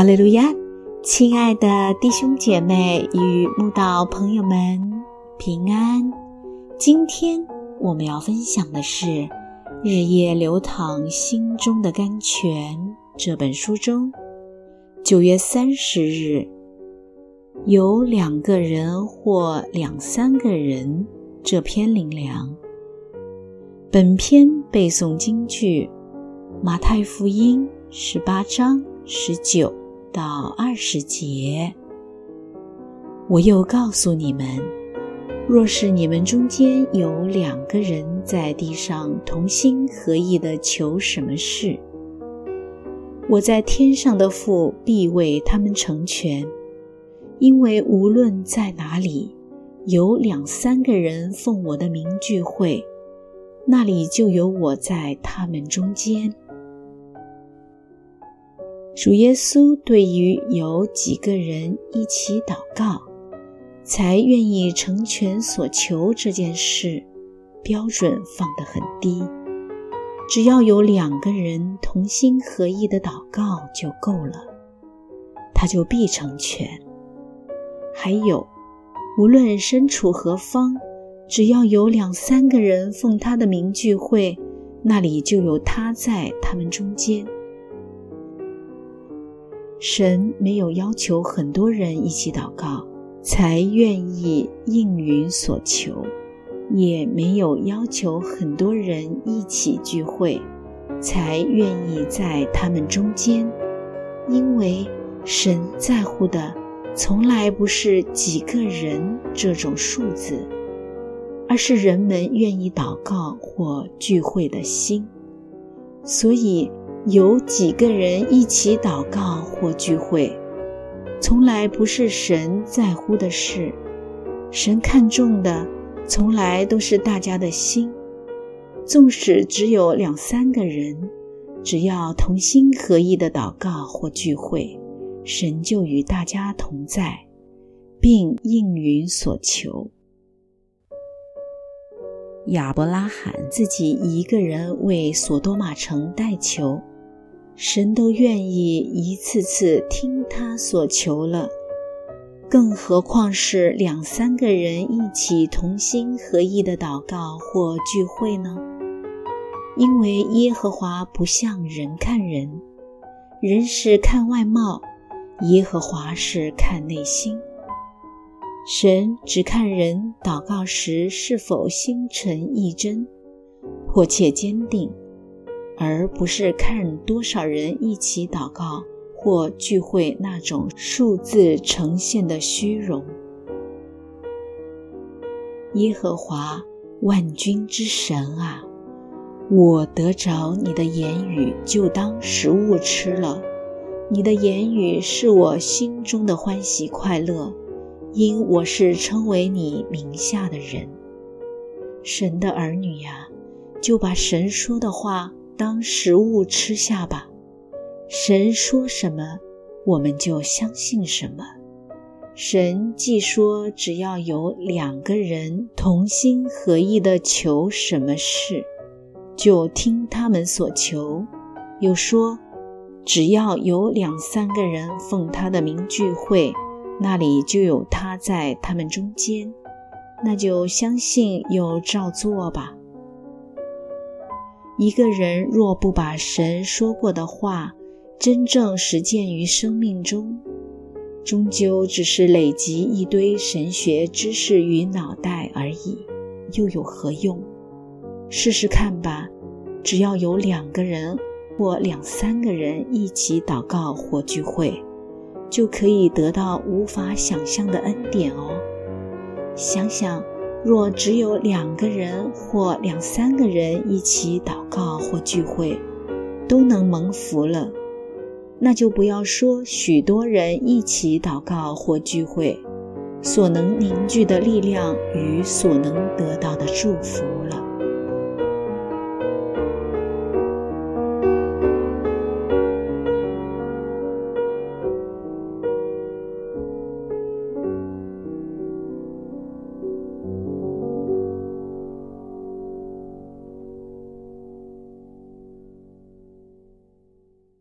哈利路亚，亲爱的弟兄姐妹与慕道朋友们平安。今天我们要分享的是《日夜流淌心中的甘泉》这本书中九月三十日有两个人或两三个人这篇灵粮。本篇背诵京剧《马太福音》十八章十九到二十节。我又告诉你们，若是你们中间有两个人在地上同心合意的求什么事，我在天上的父必为他们成全。因为无论在哪里，有两三个人奉我的名聚会。那里就有我在他们中间。主耶稣对于有几个人一起祷告，才愿意成全所求这件事，标准放得很低。只要有两个人同心合意的祷告就够了，他就必成全。还有，无论身处何方。只要有两三个人奉他的名聚会，那里就有他在他们中间。神没有要求很多人一起祷告才愿意应允所求，也没有要求很多人一起聚会才愿意在他们中间，因为神在乎的从来不是几个人这种数字。而是人们愿意祷告或聚会的心，所以有几个人一起祷告或聚会，从来不是神在乎的事。神看重的，从来都是大家的心。纵使只有两三个人，只要同心合意的祷告或聚会，神就与大家同在，并应允所求。亚伯拉罕自己一个人为索多玛城代求，神都愿意一次次听他所求了，更何况是两三个人一起同心合意的祷告或聚会呢？因为耶和华不像人看人，人是看外貌，耶和华是看内心。神只看人祷告时是否心诚意真、迫切坚定，而不是看多少人一起祷告或聚会那种数字呈现的虚荣。耶和华万军之神啊，我得着你的言语，就当食物吃了。你的言语是我心中的欢喜快乐。因我是称为你名下的人，神的儿女呀，就把神说的话当食物吃下吧。神说什么，我们就相信什么。神既说只要有两个人同心合意的求什么事，就听他们所求；又说只要有两三个人奉他的名聚会。那里就有他在他们中间，那就相信又照做吧。一个人若不把神说过的话真正实践于生命中，终究只是累积一堆神学知识与脑袋而已，又有何用？试试看吧。只要有两个人或两三个人一起祷告或聚会。就可以得到无法想象的恩典哦。想想，若只有两个人或两三个人一起祷告或聚会，都能蒙福了，那就不要说许多人一起祷告或聚会所能凝聚的力量与所能得到的祝福了。